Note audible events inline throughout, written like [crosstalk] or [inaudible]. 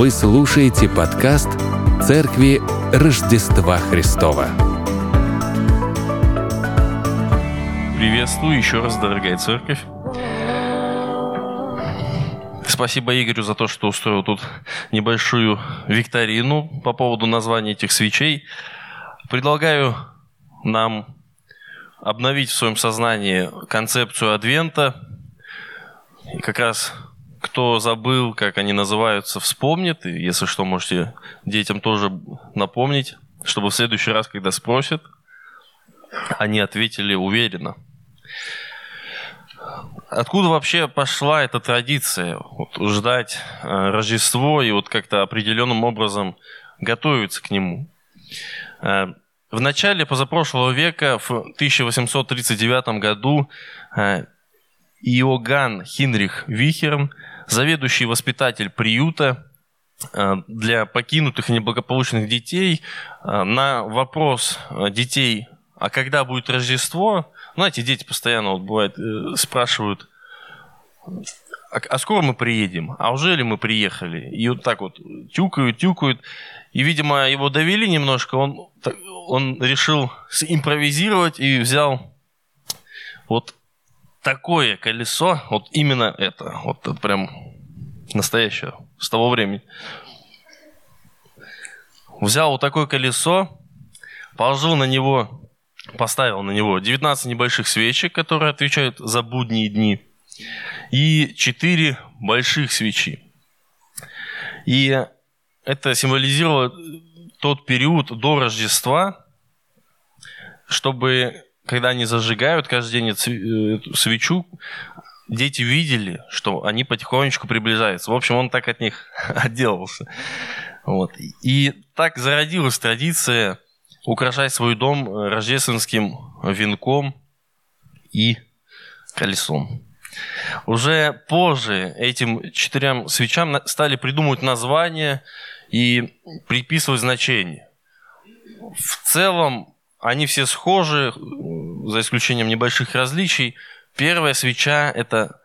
Вы слушаете подкаст Церкви Рождества Христова. Приветствую еще раз, дорогая церковь. Спасибо Игорю за то, что устроил тут небольшую викторину по поводу названия этих свечей. Предлагаю нам обновить в своем сознании концепцию Адвента. И как раз кто забыл, как они называются, вспомнит. И если что, можете детям тоже напомнить, чтобы в следующий раз, когда спросят, они ответили уверенно. Откуда вообще пошла эта традиция вот, ждать э, Рождество и вот как-то определенным образом готовиться к нему? Э, в начале позапрошлого века, в 1839 году, э, Иоганн Хинрих Вихерн заведующий воспитатель приюта э, для покинутых и неблагополучных детей э, на вопрос э, детей, а когда будет Рождество, знаете, дети постоянно вот бывает спрашивают, а, а скоро мы приедем? А уже ли мы приехали? И вот так вот тюкают, тюкают. И, видимо, его довели немножко, он, он решил импровизировать и взял вот такое колесо, вот именно это, вот это прям настоящее, с того времени. Взял вот такое колесо, положил на него, поставил на него 19 небольших свечек, которые отвечают за будние дни, и 4 больших свечи. И это символизировало тот период до Рождества, чтобы когда они зажигают каждый день эту свечу, дети видели, что они потихонечку приближаются. В общем, он так от них [laughs] отделался. Вот. И так зародилась традиция украшать свой дом рождественским венком и колесом. Уже позже этим четырем свечам стали придумывать названия и приписывать значения. В целом они все схожи, за исключением небольших различий. Первая свеча – это…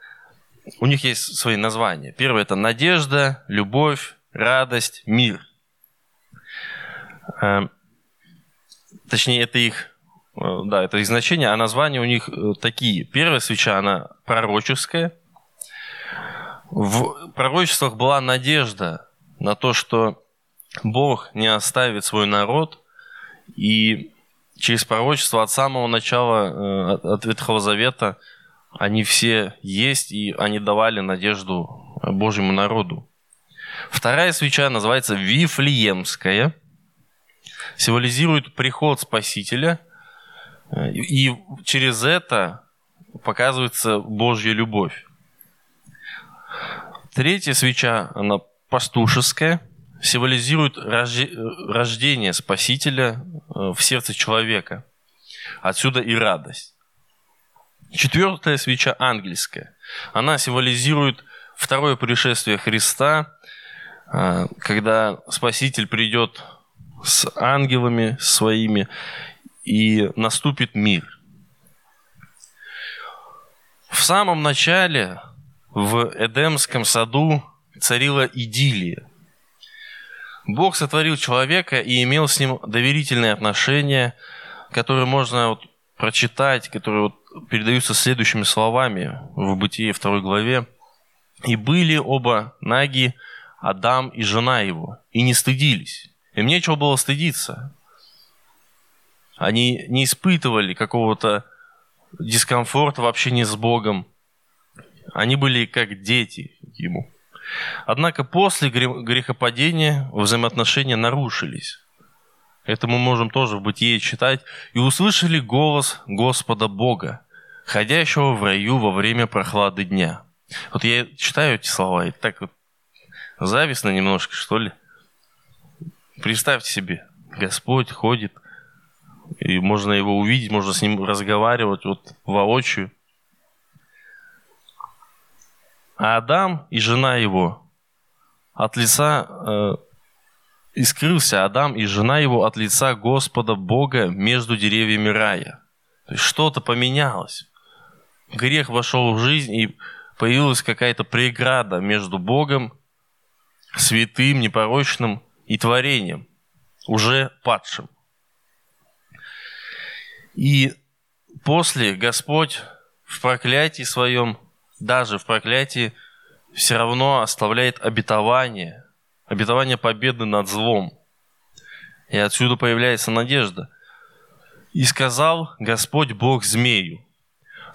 У них есть свои названия. Первое – это надежда, любовь, радость, мир. Э, точнее, это их, э, да, это их значение, а названия у них э, такие. Первая свеча, она пророческая. В пророчествах была надежда на то, что Бог не оставит свой народ, и через пророчество от самого начала, э, от Ветхого Завета, они все есть, и они давали надежду Божьему народу. Вторая свеча называется Вифлеемская, символизирует приход Спасителя, и через это показывается Божья любовь. Третья свеча, она пастушеская – символизирует рождение Спасителя э, в сердце человека. Отсюда и радость. Четвертая свеча ангельская. Она символизирует второе пришествие Христа, э, когда Спаситель придет с ангелами своими и наступит мир. В самом начале в Эдемском саду царила идиллия – Бог сотворил человека и имел с ним доверительные отношения, которые можно вот прочитать, которые вот передаются следующими словами в Бытие 2 главе. «И были оба наги, Адам и жена его, и не стыдились. Им нечего было стыдиться. Они не испытывали какого-то дискомфорта в общении с Богом. Они были как дети ему. Однако после грехопадения взаимоотношения нарушились. Это мы можем тоже в Бытие читать. «И услышали голос Господа Бога, ходящего в раю во время прохлады дня». Вот я читаю эти слова, и так вот завистно немножко, что ли. Представьте себе, Господь ходит, и можно его увидеть, можно с ним разговаривать вот воочию. А Адам и жена его от лица э, и скрылся Адам и жена его от лица Господа Бога между деревьями рая. То есть что-то поменялось. Грех вошел в жизнь, и появилась какая-то преграда между Богом святым, непорочным и творением, уже падшим. И после Господь в проклятии своем, даже в проклятии, все равно оставляет обетование, обетование победы над злом. И отсюда появляется надежда. «И сказал Господь Бог змею,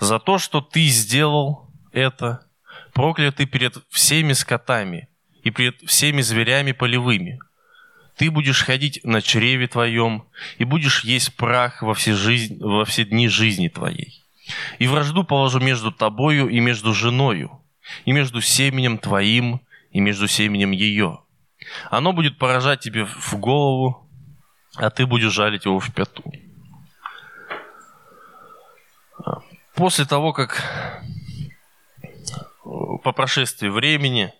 за то, что ты сделал это, проклятый перед всеми скотами и перед всеми зверями полевыми. Ты будешь ходить на чреве твоем и будешь есть прах во все, жизнь, во все дни жизни твоей. И вражду положу между тобою и между женою, и между семенем твоим и между семенем ее. Оно будет поражать тебе в голову, а ты будешь жалить его в пяту. После того, как по прошествии времени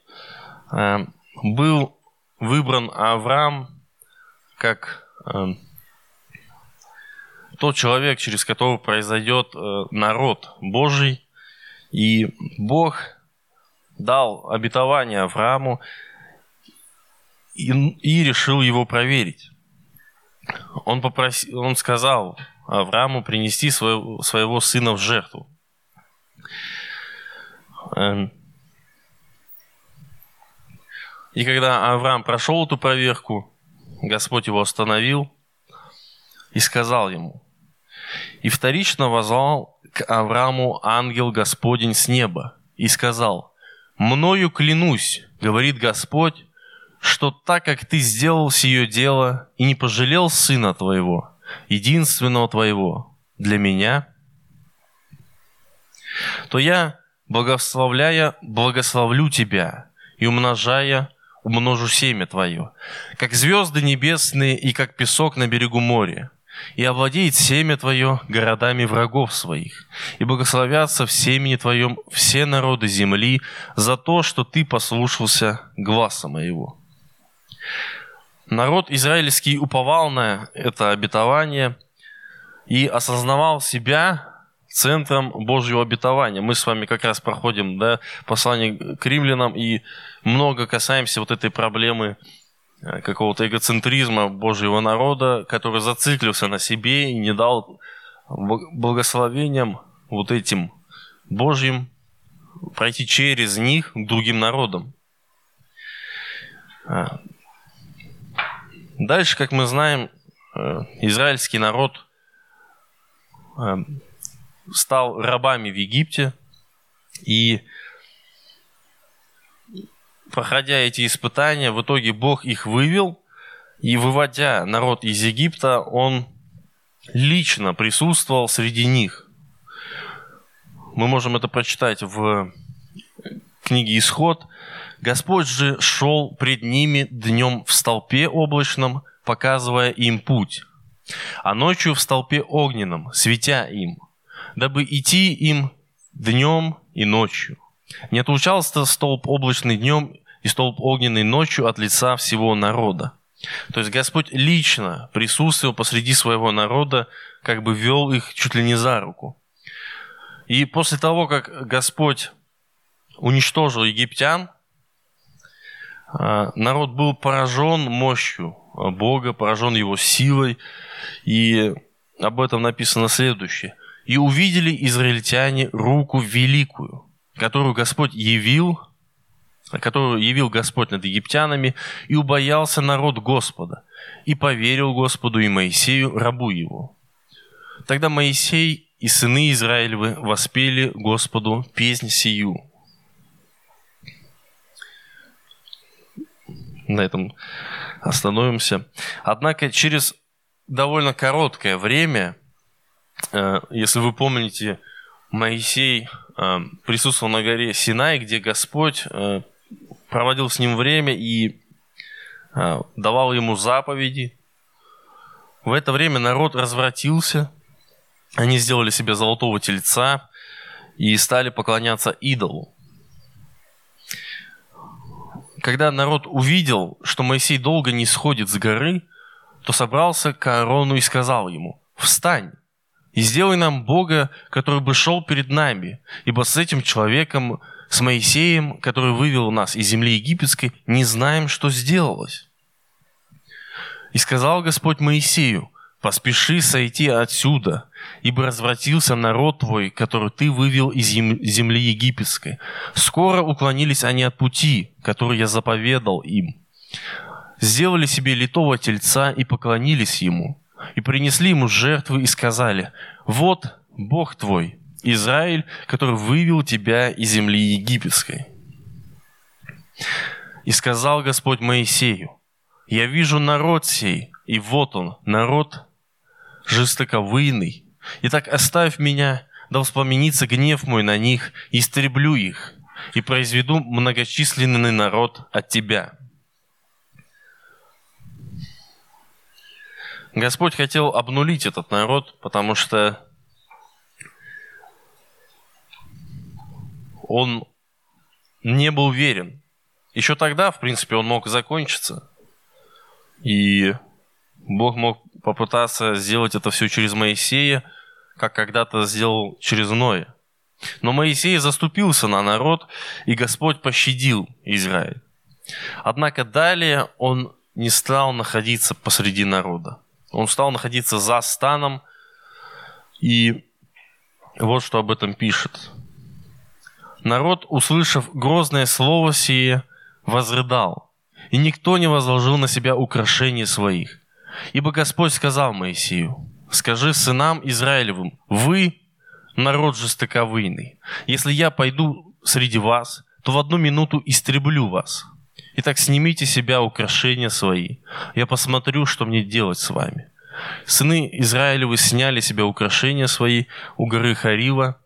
э, был выбран Авраам как э, тот человек, через которого произойдет э, народ Божий. И Бог дал обетование Аврааму и, и решил его проверить. Он, попросил, он сказал Аврааму принести своего, своего сына в жертву. Эм. И когда Авраам прошел эту проверку, Господь его остановил и сказал ему, «И вторично возвал к Аврааму ангел Господень с неба и сказал, «Мною клянусь, — говорит Господь, — что так как ты сделал сие дело и не пожалел сына твоего, единственного твоего, для меня, то я благословляя, благословлю тебя, и умножая, умножу семя твое, как звезды небесные и как песок на берегу моря. И овладеет семя твое городами врагов своих, и благословятся в семени твоем все народы земли за то, что ты послушался гласа моего. Народ израильский уповал на это обетование и осознавал себя центром Божьего обетования. Мы с вами как раз проходим да, послание к римлянам и много касаемся вот этой проблемы какого-то эгоцентризма Божьего народа, который зациклился на себе и не дал благословением вот этим Божьим пройти через них к другим народам. А. Дальше, как мы знаем, э, израильский народ э, стал рабами в Египте, и проходя эти испытания, в итоге Бог их вывел, и выводя народ из Египта, Он лично присутствовал среди них. Мы можем это прочитать в книге «Исход». «Господь же шел пред ними днем в столпе облачном, показывая им путь, а ночью в столпе огненном, светя им – дабы идти им днем и ночью. Не отлучался столб облачный днем и столб огненный ночью от лица всего народа. То есть Господь лично присутствовал посреди своего народа, как бы вел их чуть ли не за руку. И после того, как Господь уничтожил египтян, а, народ был поражен мощью Бога, поражен его силой. И об этом написано следующее. И увидели израильтяне руку великую, которую Господь явил, которую явил Господь над египтянами, и убоялся народ Господа, и поверил Господу и Моисею, рабу его. Тогда Моисей и сыны Израилевы воспели Господу песнь сию. На этом остановимся. Однако через довольно короткое время Э, если вы помните, Моисей э, присутствовал на горе Синай, где Господь э, проводил с ним время и давал ему заповеди. В это время народ развратился, они сделали себе золотого тельца и стали поклоняться идолу. Когда народ увидел, что Моисей долго не сходит с горы, то собрался к Аарону и сказал ему, «Встань, и сделай нам Бога, который бы шел перед нами, ибо с этим человеком с Моисеем, который вывел нас из земли египетской, не знаем, что сделалось. И сказал Господь Моисею, поспеши сойти отсюда, ибо развратился народ твой, который ты вывел из земли египетской. Скоро уклонились они от пути, который я заповедал им. Сделали себе литого тельца и поклонились ему, и принесли ему жертвы и сказали, вот Бог твой, Израиль, который вывел тебя из земли египетской. И сказал Господь Моисею, я вижу народ сей, и вот он, народ жестоковыйный. Итак, оставь меня, да вспоменится гнев мой на них, истреблю их, и произведу многочисленный народ от тебя. Господь хотел обнулить этот народ, потому что он не был уверен. Еще тогда, в принципе, он мог закончиться. И Бог мог попытаться сделать это все через Моисея, как когда-то сделал через Ноя. Но Моисей заступился на народ, и Господь пощадил Израиль. Однако далее он не стал находиться посреди народа. Он стал находиться за станом, и вот что об этом пишет. Народ, услышав грозное слово сие, возрыдал, и никто не возложил на себя украшений своих. Ибо Господь сказал Моисею, «Скажи сынам Израилевым, вы народ жестоковыйный. Если я пойду среди вас, то в одну минуту истреблю вас. Итак, снимите себя украшения свои. Я посмотрю, что мне делать с вами». Сыны Израилевы сняли себя украшения свои у горы Харива,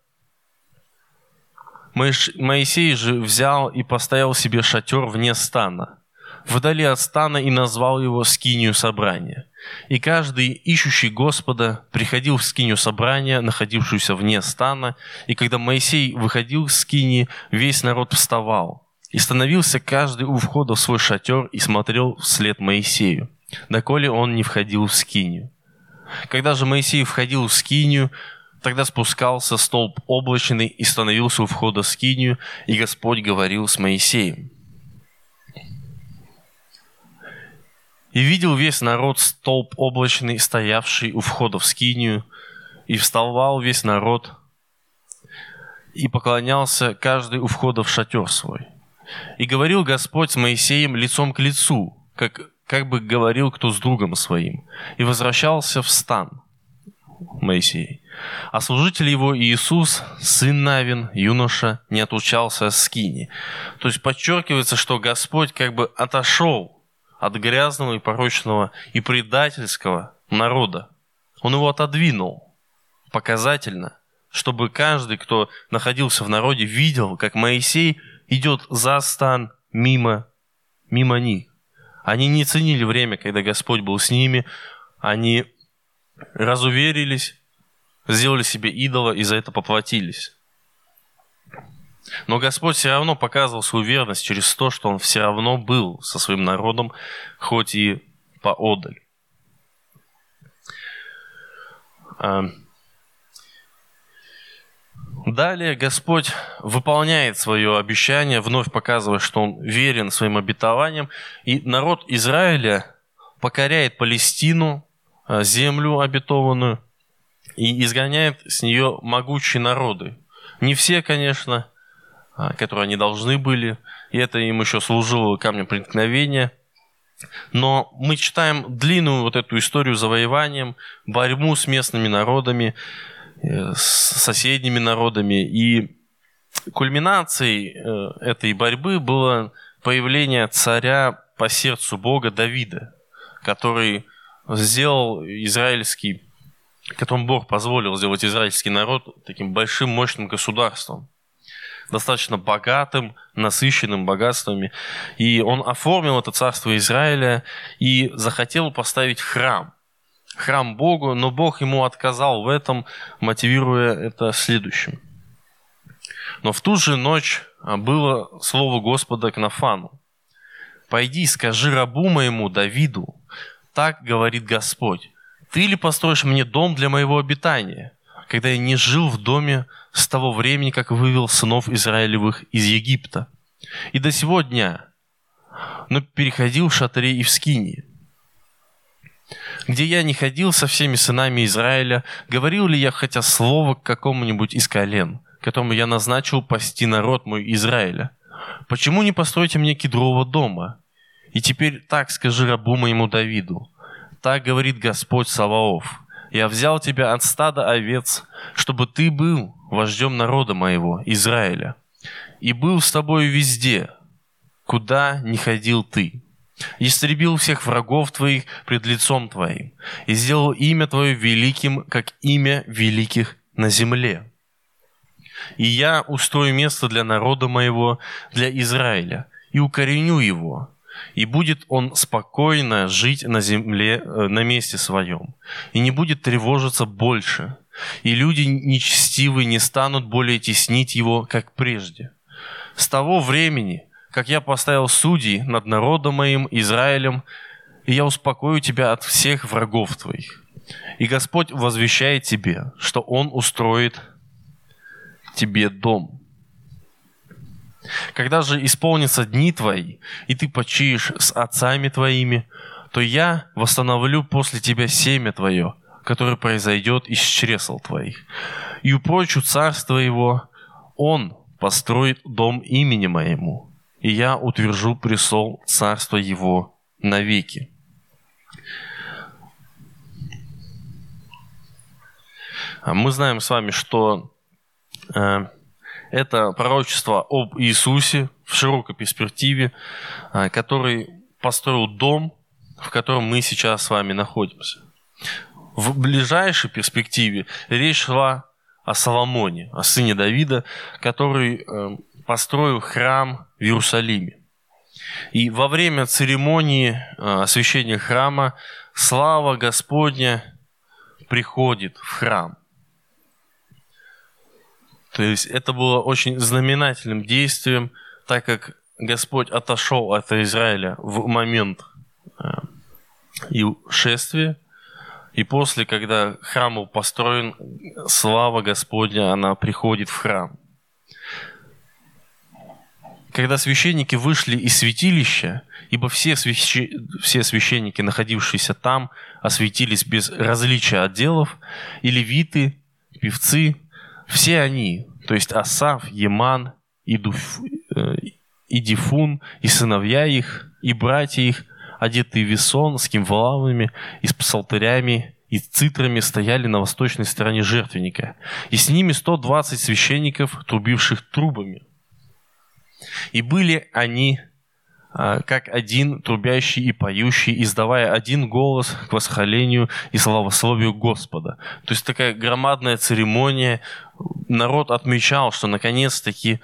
Моисей же взял и поставил себе шатер вне стана, вдали от стана и назвал его скинию собрания. И каждый, ищущий Господа, приходил в скинию собрания, находившуюся вне стана, и когда Моисей выходил с скинии, весь народ вставал, и становился каждый у входа в свой шатер и смотрел вслед Моисею, доколе он не входил в скинию. Когда же Моисей входил в скинию, Тогда спускался столб облачный и становился у входа в скинию, и Господь говорил с Моисеем. И видел весь народ столб облачный, стоявший у входа в скинию, и вставал весь народ, и поклонялся каждый у входа в шатер свой. И говорил Господь с Моисеем лицом к лицу, как, как бы говорил кто с другом своим, и возвращался в стан Моисей. А служитель его Иисус, сын Навин, юноша, не отлучался с скини. То есть подчеркивается, что Господь как бы отошел от грязного и порочного и предательского народа. Он его отодвинул показательно, чтобы каждый, кто находился в народе, видел, как Моисей идет за стан мимо, мимо них. Они не ценили время, когда Господь был с ними, они разуверились, сделали себе идола и за это поплатились. Но Господь все равно показывал свою верность через то, что Он все равно был со своим народом, хоть и поодаль. Далее Господь выполняет свое обещание, вновь показывая, что Он верен своим обетованиям, и народ Израиля покоряет Палестину, а, землю обетованную, и изгоняет с нее могучие народы. Не все, конечно, а, которые они должны были, и это им еще служило камнем преткновения. Но мы читаем длинную вот эту историю завоеванием, борьбу с местными народами, э, с соседними народами. И кульминацией э, этой борьбы было появление царя по сердцу Бога Давида, который сделал израильский которому Бог позволил сделать израильский народ таким большим, мощным государством, достаточно богатым, насыщенным богатствами. И он оформил это царство Израиля и захотел поставить храм. Храм Богу, но Бог ему отказал в этом, мотивируя это следующим. Но в ту же ночь было слово Господа к Нафану. «Пойди, скажи рабу моему Давиду, так говорит Господь, ты ли построишь мне дом для моего обитания, когда я не жил в доме с того времени, как вывел сынов Израилевых из Египта, и до сего дня, но переходил в шатре и в скинии, где я не ходил со всеми сынами Израиля, говорил ли я хотя слово к какому-нибудь из колен, которому я назначил пасти народ мой Израиля? Почему не построите мне кедрового дома? И теперь так скажи рабу моему Давиду. Так говорит Господь Саваоф. Я взял тебя от стада овец, чтобы ты был вождем народа моего, Израиля, и был с тобой везде, куда не ходил ты истребил всех врагов твоих пред лицом твоим, и сделал имя твое великим, как имя великих на земле. И я устрою место для народа моего, для Израиля, и укореню его, и будет он спокойно жить на земле, э, на месте своем, и не будет тревожиться больше, и люди нечестивые не станут более теснить его, как прежде. С того времени – как я поставил судей над народом моим, Израилем, и я успокою тебя от всех врагов твоих. И Господь возвещает тебе, что Он устроит тебе дом. Когда же исполнятся дни твои, и ты почиешь с отцами твоими, то я восстановлю после тебя семя твое, которое произойдет из чресл твоих, и упрочу царство его, он построит дом имени моему, и я утвержу престол царства его навеки. А мы знаем с вами, что э, это пророчество об Иисусе в широкой перспективе, э, который построил дом, в котором мы сейчас с вами находимся. В ближайшей перспективе речь шла о Соломоне, о сыне Давида, который э, построил храм в Иерусалиме. И во время церемонии э, освящения храма слава Господня приходит в храм. То есть это было очень знаменательным действием, так как Господь отошел от Израиля в момент э, и шествия, и после, когда храм был построен, слава Господня, она приходит в храм. Когда священники вышли из святилища, ибо все, свящ... все священники, находившиеся там, осветились без различия отделов, и левиты, певцы, все они, то есть Асав, Еман, и, Дуф... Э, и Дифун, и сыновья их, и братья их, одетые в весон с кимвалами и с псалтырями и цитрами стояли на восточной стороне жертвенника, и с ними 120 священников, трубивших трубами – и были они а, как один трубящий и поющий, издавая один голос к восхвалению и славословию Господа. То есть такая громадная церемония. Народ отмечал, что наконец-таки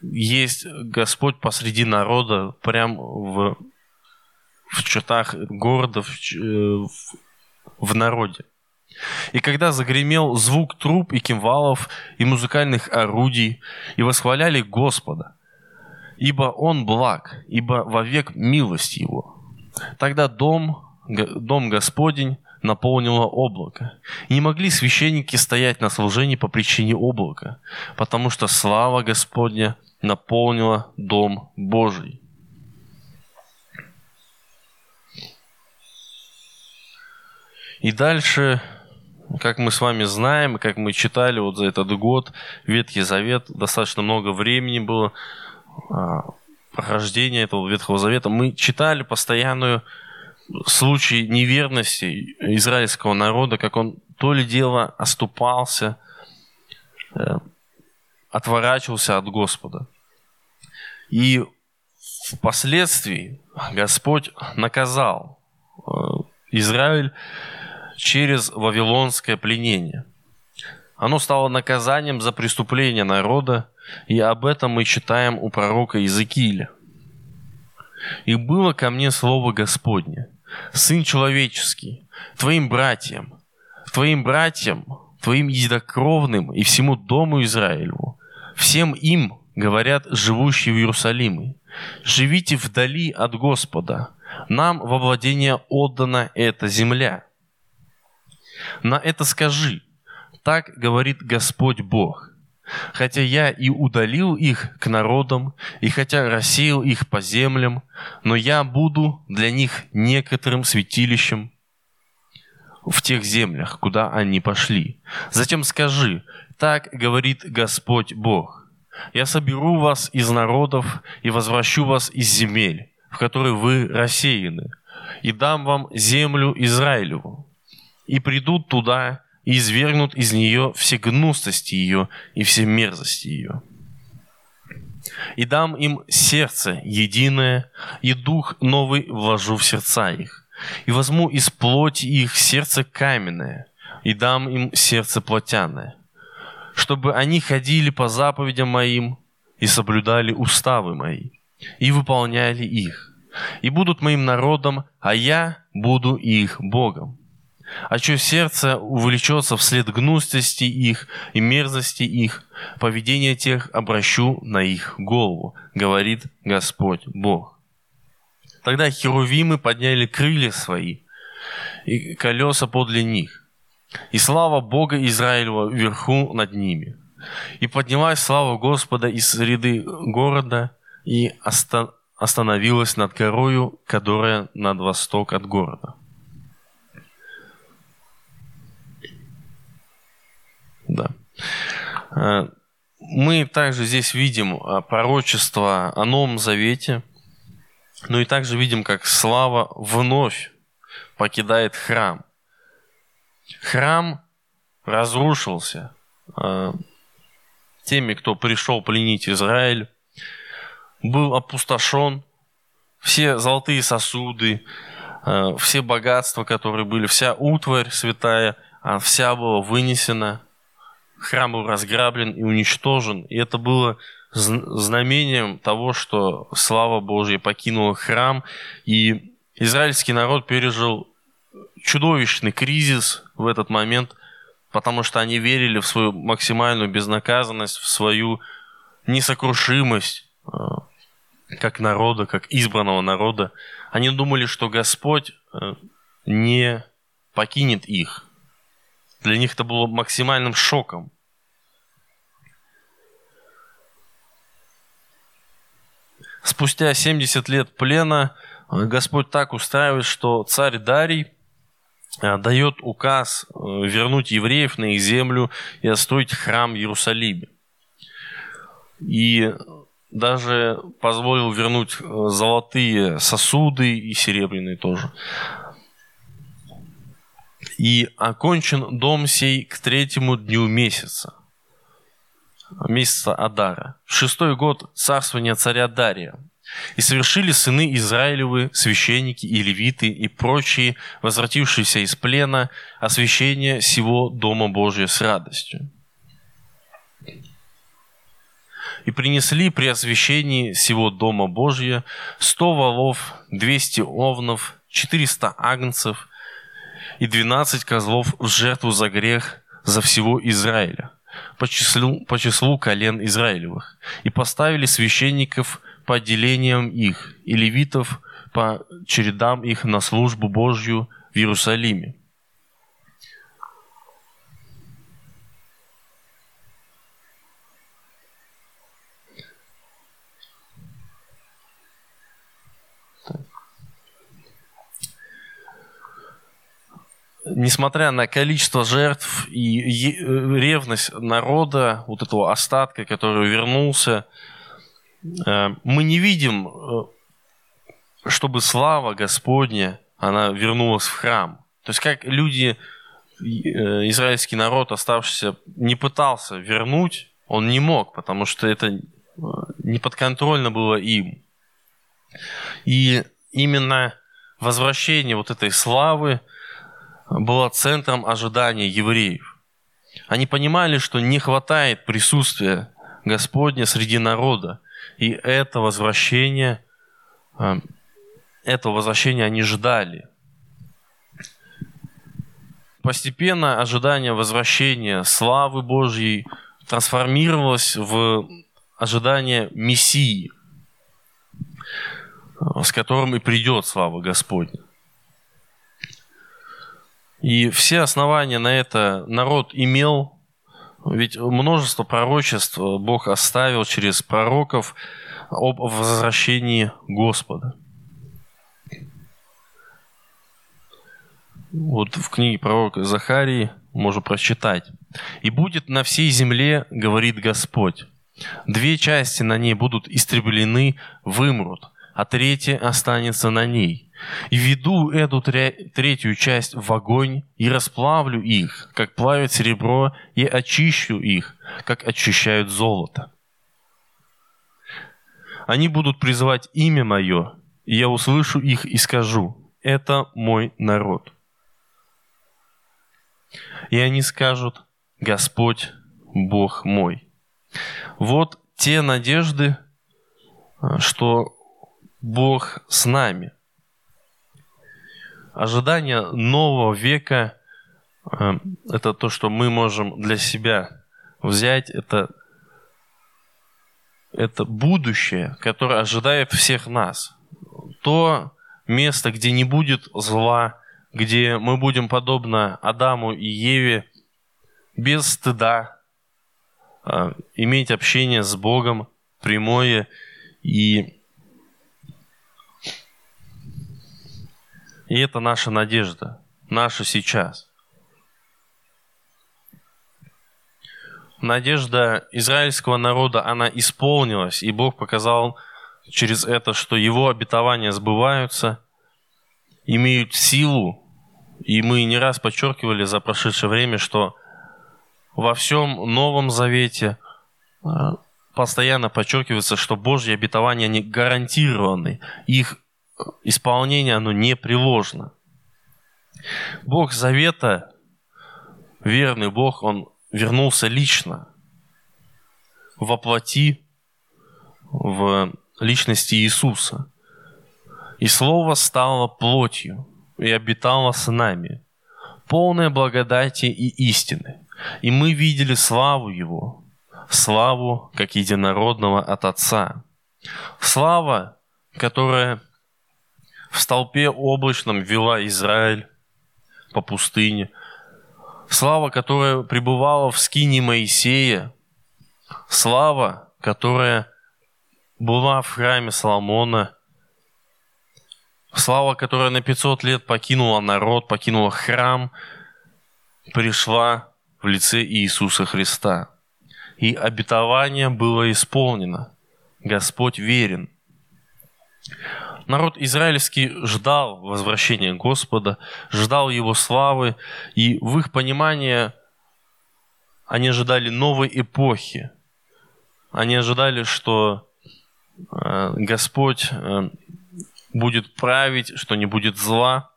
есть Господь посреди народа, прям в, в чертах города, в, в, в народе. И когда загремел звук труб и кимвалов и музыкальных орудий, и восхваляли Господа, ибо Он благ, ибо вовек милость Его. Тогда дом, дом Господень наполнило облако. И не могли священники стоять на служении по причине облака, потому что слава Господня наполнила дом Божий. И дальше как мы с вами знаем, как мы читали вот за этот год Ветхий Завет, достаточно много времени было а, прохождения этого Ветхого Завета. Мы читали постоянную случай неверности израильского народа, как он то ли дело оступался, э, отворачивался от Господа. И впоследствии Господь наказал э, Израиль через вавилонское пленение. Оно стало наказанием за преступление народа, и об этом мы читаем у пророка Иезекииля. «И было ко мне слово Господне, Сын человеческий, твоим братьям, твоим братьям, твоим единокровным и всему дому Израилеву, всем им, говорят живущие в Иерусалиме, живите вдали от Господа, нам во владение отдана эта земля, на это скажи, Так говорит Господь Бог. Хотя я и удалил их к народам, и хотя рассеял их по землям, но я буду для них некоторым святилищем в тех землях, куда они пошли. Затем скажи, так говорит Господь Бог. Я соберу вас из народов и возвращу вас из земель, в которые вы рассеяны, и дам вам землю Израилеву. И придут туда и извергнут из нее все гнустости ее и все мерзости ее. И дам им сердце единое, и дух новый вложу в сердца их. И возьму из плоти их сердце каменное, и дам им сердце плотяное, чтобы они ходили по заповедям моим и соблюдали уставы мои, и выполняли их, и будут моим народом, а я буду их Богом а чье сердце увлечется вслед гнустости их и мерзости их, поведение тех обращу на их голову, говорит Господь Бог. Тогда херувимы подняли крылья свои и колеса подле них, и слава Бога Израилева вверху над ними. И поднялась слава Господа из среды города и остановилась над горою, которая над восток от города. Да. Э, мы также здесь видим э, пророчество о Новом Завете, но и также видим, как слава вновь покидает храм. Храм разрушился э, теми, кто пришел пленить Израиль, был опустошен, все золотые сосуды, все богатства, которые были, вся утварь святая, вся была вынесена – храм был разграблен и уничтожен. И это было знамением того, что слава Божья покинула храм, и израильский народ пережил чудовищный кризис в этот момент, потому что они верили в свою максимальную безнаказанность, в свою несокрушимость э, как народа, как избранного народа. Они думали, что Господь э, не покинет их. Для них это было максимальным шоком. Спустя 70 лет плена э, Господь так устраивает, что царь Дарий э, дает указ э, вернуть евреев на их землю и отстроить храм в Иерусалиме. И даже позволил вернуть золотые сосуды и серебряные тоже. И окончен дом сей к третьему дню месяца – месяца Адара, в шестой год царствования царя Дария. И совершили сыны Израилевы, священники и левиты и прочие, возвратившиеся из плена, освящение всего Дома Божия с радостью. И принесли при освящении всего Дома Божия сто волов, двести овнов, четыреста агнцев и двенадцать козлов в жертву за грех за всего Израиля по числу, по числу колен Израилевых, и поставили священников по отделениям их, и левитов по чередам их на службу Божью в Иерусалиме. Несмотря на количество жертв и ревность народа, вот этого остатка, который вернулся, э, мы не видим, э, чтобы слава Господня, она вернулась в храм. То есть как люди, э, израильский народ, оставшийся, не пытался вернуть, он не мог, потому что это не подконтрольно было им. И именно возвращение вот этой славы – была центром ожидания евреев. Они понимали, что не хватает присутствия Господня среди народа. И это возвращение, э, это возвращение они ждали. Постепенно ожидание возвращения славы Божьей трансформировалось в ожидание Мессии, с которым и придет слава Господня. И все основания на это народ имел, Ведь множество пророчеств Бог оставил через пророков об возвращении Господа. Вот в книге пророка Захарии можно прочитать. «И будет на всей земле, говорит Господь, две части на ней будут истреблены, вымрут, а третья останется на ней. И веду эту третью часть в огонь и расплавлю их, как плавят серебро, и очищу их, как очищают золото. Они будут призывать имя мое, и я услышу их и скажу, это мой народ. И они скажут, Господь, Бог мой. Вот те надежды, что Бог с нами. Ожидание нового века э, – это то, что мы можем для себя взять. Это, это будущее, которое ожидает всех нас. То место, где не будет зла, где мы будем подобно Адаму и Еве без стыда э, иметь общение с Богом прямое и И это наша надежда, наша сейчас. Надежда израильского народа, она исполнилась, и Бог показал через это, что его обетования сбываются, имеют силу, и мы не раз подчеркивали за прошедшее время, что во всем Новом Завете а, постоянно подчеркивается, что Божьи обетования, они гарантированы. Их исполнение, оно непреложно. Бог Завета, верный Бог, Он вернулся лично, воплоти в личности Иисуса. И Слово стало плотью и обитало с нами, полное благодати и истины. И мы видели славу Его, славу как единородного от Отца. Слава, которая в столпе облачном вела Израиль по пустыне. Слава, которая пребывала в скине Моисея. Слава, которая была в храме Соломона. Слава, которая на 500 лет покинула народ, покинула храм, пришла в лице Иисуса Христа. И обетование было исполнено. Господь верен. Народ израильский ждал возвращения Господа, ждал Его славы, и в их понимании они ожидали новой эпохи. Они ожидали, что э, Господь э, будет править, что не будет зла.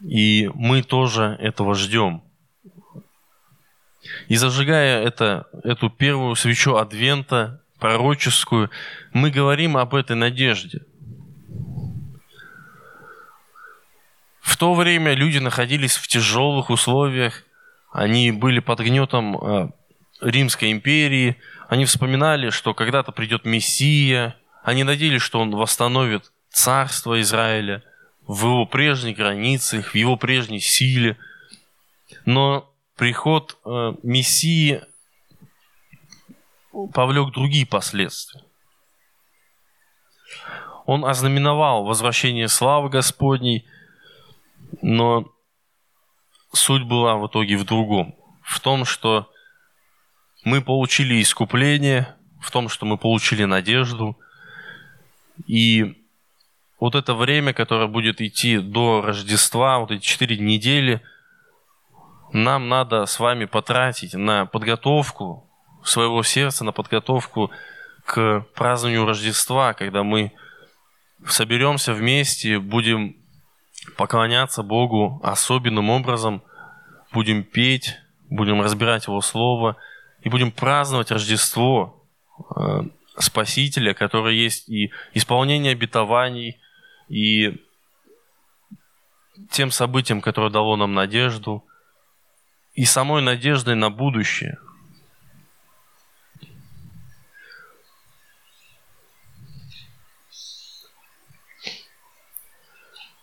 И мы тоже этого ждем. И зажигая это, эту первую свечу Адвента, пророческую, мы говорим об этой надежде. В то время люди находились в тяжелых условиях, они были под гнетом э, Римской империи, они вспоминали, что когда-то придет Мессия, они надеялись, что он восстановит царство Израиля в его прежней границе, в его прежней силе. Но приход э, Мессии повлек другие последствия. Он ознаменовал возвращение славы Господней, но суть была в итоге в другом. В том, что мы получили искупление, в том, что мы получили надежду. И вот это время, которое будет идти до Рождества, вот эти четыре недели, нам надо с вами потратить на подготовку своего сердца на подготовку к празднованию Рождества, когда мы соберемся вместе, будем поклоняться Богу особенным образом, будем петь, будем разбирать Его Слово и будем праздновать Рождество э, Спасителя, которое есть и исполнение обетований, и тем событиям, которое дало нам надежду, и самой надеждой на будущее –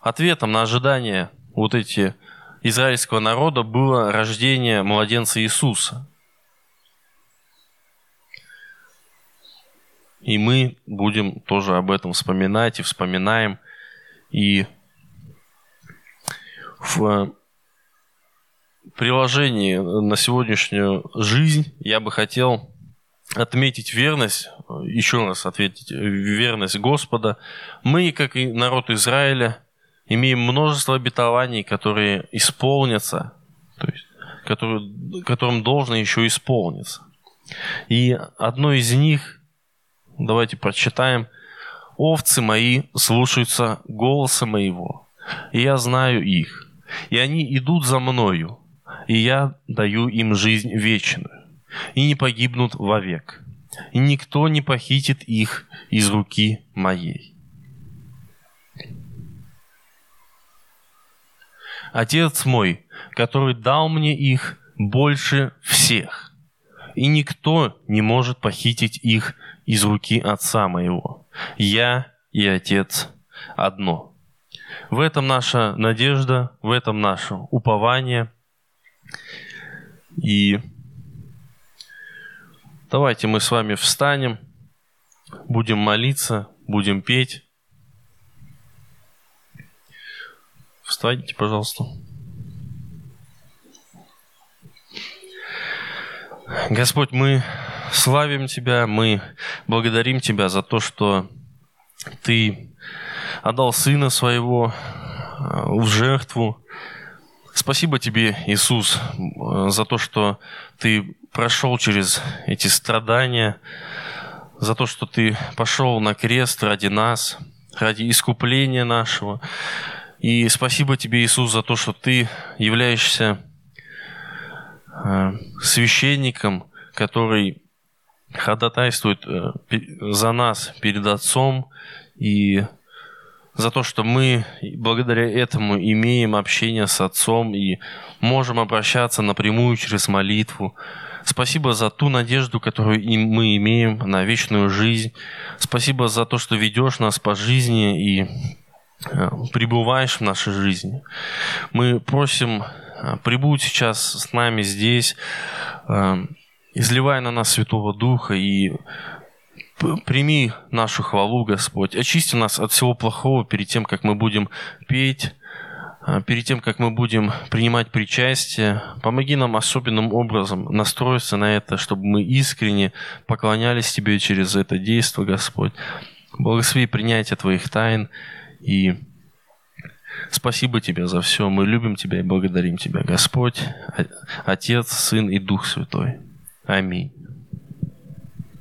Ответом на ожидания вот эти израильского народа было рождение младенца Иисуса. И мы будем тоже об этом вспоминать и вспоминаем. И в приложении на сегодняшнюю жизнь я бы хотел отметить верность, еще раз ответить, верность Господа. Мы, как и народ Израиля, имеем множество обетований, которые исполнятся, то есть, которые, которым должно еще исполниться. И одно из них, давайте прочитаем, «Овцы мои слушаются голоса моего, и я знаю их, и они идут за мною, и я даю им жизнь вечную, и не погибнут вовек, и никто не похитит их из руки моей. Отец мой, который дал мне их больше всех, и никто не может похитить их из руки Отца моего. Я и Отец одно. В этом наша надежда, в этом наше упование. И давайте мы с вами встанем, будем молиться, будем петь. Встаньте, пожалуйста. Господь, мы славим Тебя, мы благодарим Тебя за то, что Ты отдал Сына Своего э, в жертву. Спасибо Тебе, Иисус, за то, что Ты прошел через эти страдания, за то, что Ты пошел на крест ради нас, ради искупления нашего. И спасибо Тебе, Иисус, за то, что Ты являешься э, священником, который ходатайствует за нас перед Отцом и за то, что мы благодаря этому имеем общение с Отцом и можем обращаться напрямую через молитву. Спасибо за ту надежду, которую мы имеем на вечную жизнь. Спасибо за то, что ведешь нас по жизни и э, пребываешь в нашей жизни. Мы просим, э, прибудь сейчас с нами здесь, э, изливая на нас Святого Духа и прими нашу хвалу, Господь. Очисти нас от всего плохого перед тем, как мы будем петь, перед тем, как мы будем принимать причастие. Помоги нам особенным образом настроиться на это, чтобы мы искренне поклонялись Тебе через это действие, Господь. Благослови принятие Твоих тайн и Спасибо Тебе за все. Мы любим Тебя и благодарим Тебя, Господь, Отец, Сын и Дух Святой. Аминь.